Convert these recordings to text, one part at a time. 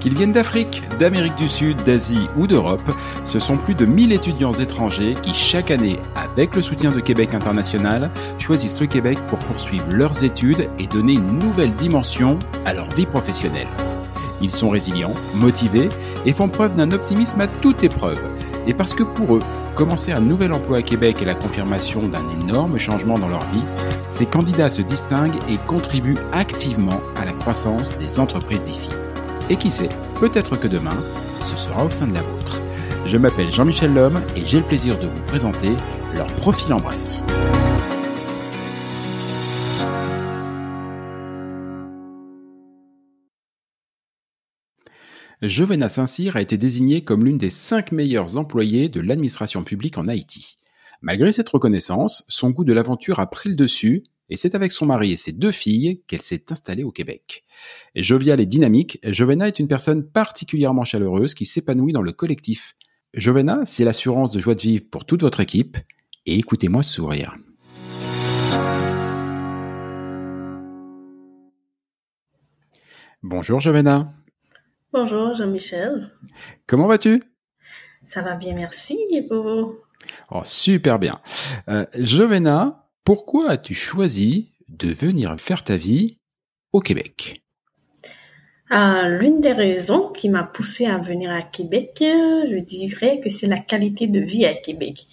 Qu'ils viennent d'Afrique, d'Amérique du Sud, d'Asie ou d'Europe, ce sont plus de 1000 étudiants étrangers qui chaque année, avec le soutien de Québec International, choisissent le Québec pour poursuivre leurs études et donner une nouvelle dimension à leur vie professionnelle. Ils sont résilients, motivés et font preuve d'un optimisme à toute épreuve. Et parce que pour eux, commencer un nouvel emploi à Québec est la confirmation d'un énorme changement dans leur vie, ces candidats se distinguent et contribuent activement à la croissance des entreprises d'ici. Et qui sait, peut-être que demain, ce sera au sein de la vôtre. Je m'appelle Jean-Michel Lhomme et j'ai le plaisir de vous présenter leur profil en bref. Jovena Saint-Cyr a été désignée comme l'une des cinq meilleures employées de l'administration publique en Haïti. Malgré cette reconnaissance, son goût de l'aventure a pris le dessus et c'est avec son mari et ses deux filles qu'elle s'est installée au Québec. Joviale et dynamique, Jovena est une personne particulièrement chaleureuse qui s'épanouit dans le collectif. Jovena, c'est l'assurance de joie de vivre pour toute votre équipe et écoutez-moi sourire. Bonjour Jovena. Bonjour Jean-Michel. Comment vas-tu? Ça va bien, merci. Et pour vous? Oh, super bien. Euh, Jovena, pourquoi as-tu choisi de venir faire ta vie au Québec? Euh, L'une des raisons qui m'a poussée à venir à Québec, euh, je dirais que c'est la qualité de vie à Québec.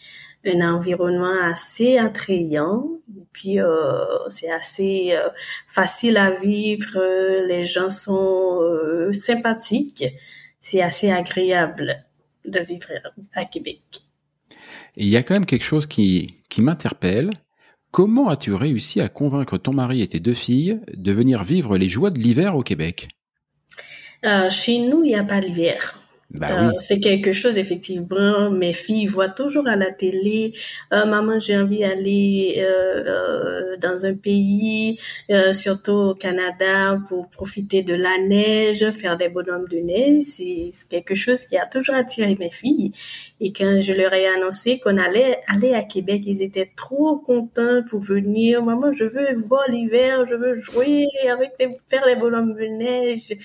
Un environnement assez attrayant, et puis euh, c'est assez euh, facile à vivre, les gens sont euh, sympathiques, c'est assez agréable de vivre à Québec. Et il y a quand même quelque chose qui, qui m'interpelle. Comment as-tu réussi à convaincre ton mari et tes deux filles de venir vivre les joies de l'hiver au Québec? Chez nous, il n'y a pas l'hiver. Bah Euh, oui. c'est quelque chose, effectivement, mes filles voient toujours à la télé, Euh, maman, j'ai envie d'aller euh, euh, dans un pays, surtout au Canada, pour profiter de la neige, faire des bonhommes de neige. C'est quelque chose qui a toujours attiré mes filles. Et quand je leur ai annoncé qu'on allait aller à Québec, ils étaient trop contents pour venir. Maman, je veux voir l'hiver, je veux jouer avec les, faire les bonhommes de neige.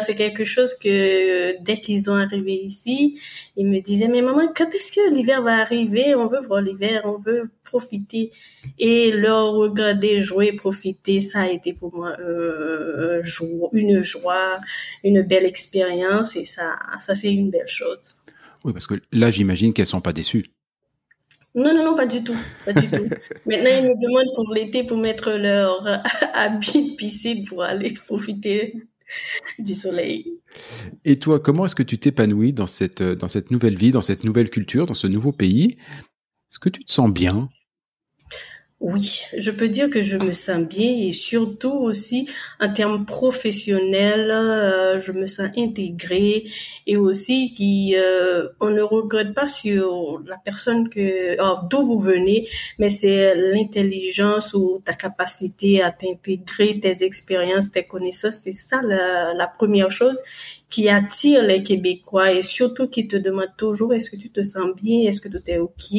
C'est quelque chose que dès qu'ils sont arrivés ici, ils me disaient, mais maman, quand est-ce que l'hiver va arriver? On veut voir l'hiver, on veut profiter. Et leur regarder jouer, profiter, ça a été pour moi euh, une joie, une belle expérience et ça, ça c'est une belle chose. Oui, parce que là, j'imagine qu'elles sont pas déçues. Non, non, non, pas du tout. Pas du tout. Maintenant, ils me demandent pour l'été pour mettre leur habit de piscine pour aller profiter du soleil. Et toi, comment est-ce que tu t'épanouis dans cette, dans cette nouvelle vie, dans cette nouvelle culture, dans ce nouveau pays? Est-ce que tu te sens bien? Oui, je peux dire que je me sens bien et surtout aussi en termes professionnels, euh, je me sens intégrée et aussi qui euh, on ne regrette pas sur la personne que d'où vous venez, mais c'est l'intelligence ou ta capacité à t'intégrer, tes expériences, tes connaissances, c'est ça la, la première chose qui attire les Québécois et surtout qui te demande toujours est-ce que tu te sens bien, est-ce que tout est ok?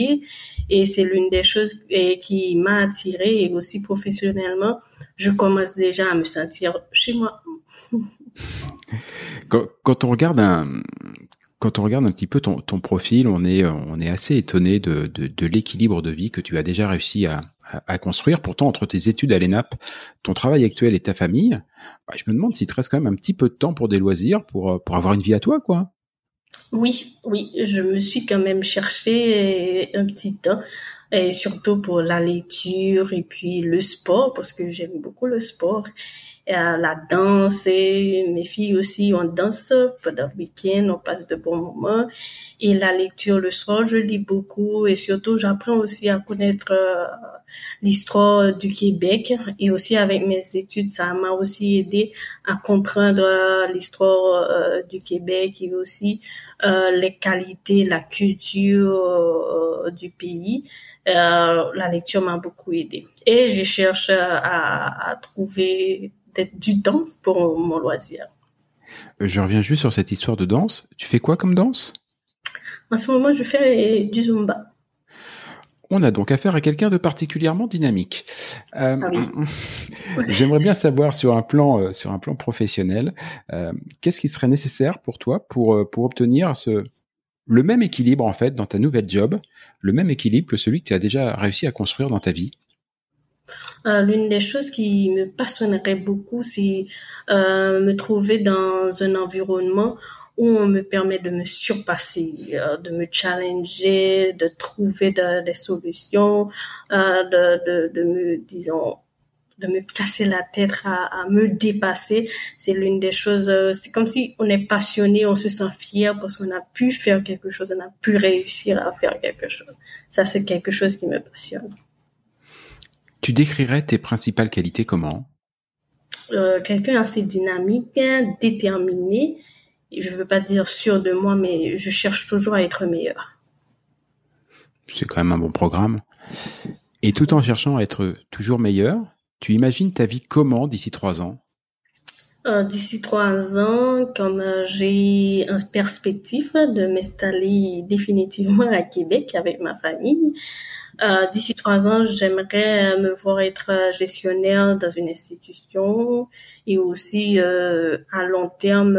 Et c'est l'une des choses qui m'a attirée et aussi professionnellement, je commence déjà à me sentir chez moi. quand on regarde un, quand on regarde un petit peu ton, profil, on est, on est assez étonné de, de, l'équilibre de vie que tu as déjà réussi à, à, construire. Pourtant, entre tes études à l'ENAP, ton travail actuel et ta famille, bah, je me demande s'il te reste quand même un petit peu de temps pour des loisirs, pour, pour avoir une vie à toi, quoi. Oui, oui, je me suis quand même cherché un petit temps, et surtout pour la lecture et puis le sport, parce que j'aime beaucoup le sport, la danse, mes filles aussi, on danse pendant le week-end, on passe de bons moments, et la lecture le soir, je lis beaucoup, et surtout j'apprends aussi à connaître euh, l'histoire du Québec, et aussi avec mes études, ça m'a aussi aidé à comprendre euh, l'histoire euh, du Québec et aussi euh, les qualités, la culture euh, du pays. Euh, la lecture m'a beaucoup aidé. Et je cherche à trouver du temps pour mon loisir. Je reviens juste sur cette histoire de danse. Tu fais quoi comme danse? En ce moment, je fais du Zumba. On a donc affaire à quelqu'un de particulièrement dynamique. Euh, ah J'aimerais bien savoir sur un plan, euh, sur un plan professionnel, euh, qu'est-ce qui serait nécessaire pour toi pour, pour obtenir ce, le même équilibre en fait dans ta nouvelle job, le même équilibre que celui que tu as déjà réussi à construire dans ta vie? L'une des choses qui me passionnerait beaucoup, c'est me trouver dans un environnement où on me permet de me surpasser, euh, de me challenger, de trouver des solutions, euh, de, de, me, disons, de me casser la tête à, me dépasser. C'est l'une des choses, euh, c'est comme si on est passionné, on se sent fier parce qu'on a pu faire quelque chose, on a pu réussir à faire quelque chose. Ça, c'est quelque chose qui me passionne. Tu décrirais tes principales qualités comment? Quelqu'un assez dynamique, déterminé, je veux pas dire sûr de moi, mais je cherche toujours à être meilleur. C'est quand même un bon programme. Et tout en cherchant à être toujours meilleur, tu imagines ta vie comment d'ici trois ans? Euh, D'ici trois ans, comme euh, j'ai une perspective de m'installer définitivement à Québec avec ma famille, euh, d'ici trois ans, j'aimerais me voir être gestionnaire dans une institution et aussi à long terme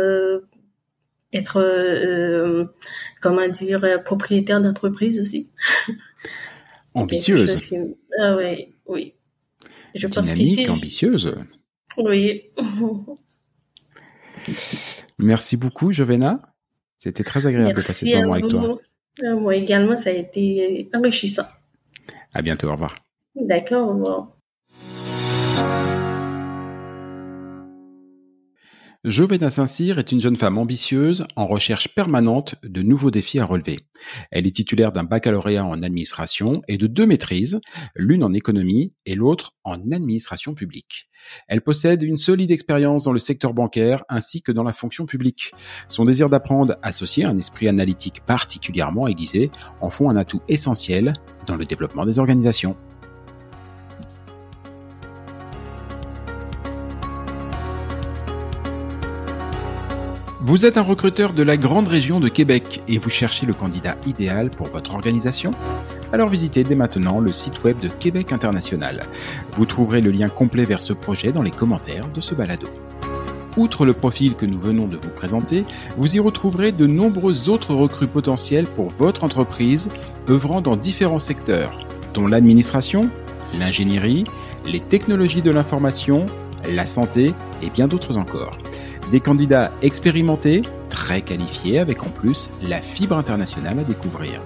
être, euh, comment dire, euh, propriétaire d'entreprise aussi. Ambitieuse. Ah oui, oui. Je Dynamique, pense ambitieuse. Oui. Merci beaucoup, Jovena. C'était très agréable de passer ce moment avec toi. Euh, moi également, ça a été enrichissant. À bientôt, au revoir. D'accord, au revoir. Jovena Saint-Cyr est une jeune femme ambitieuse en recherche permanente de nouveaux défis à relever. Elle est titulaire d'un baccalauréat en administration et de deux maîtrises, l'une en économie et l'autre en administration publique. Elle possède une solide expérience dans le secteur bancaire ainsi que dans la fonction publique. Son désir d'apprendre, associé à un esprit analytique particulièrement aiguisé, en font un atout essentiel dans le développement des organisations. Vous êtes un recruteur de la grande région de Québec et vous cherchez le candidat idéal pour votre organisation? Alors visitez dès maintenant le site web de Québec International. Vous trouverez le lien complet vers ce projet dans les commentaires de ce balado. Outre le profil que nous venons de vous présenter, vous y retrouverez de nombreux autres recrues potentiels pour votre entreprise œuvrant dans différents secteurs, dont l'administration, l'ingénierie, les technologies de l'information, la santé et bien d'autres encore. Des candidats expérimentés, très qualifiés, avec en plus la fibre internationale à découvrir.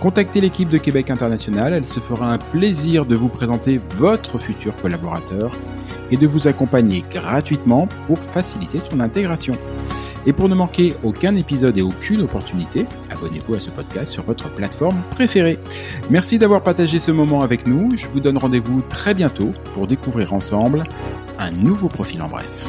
Contactez l'équipe de Québec International, elle se fera un plaisir de vous présenter votre futur collaborateur et de vous accompagner gratuitement pour faciliter son intégration. Et pour ne manquer aucun épisode et aucune opportunité, abonnez-vous à ce podcast sur votre plateforme préférée. Merci d'avoir partagé ce moment avec nous. Je vous donne rendez-vous très bientôt pour découvrir ensemble un nouveau profil en bref.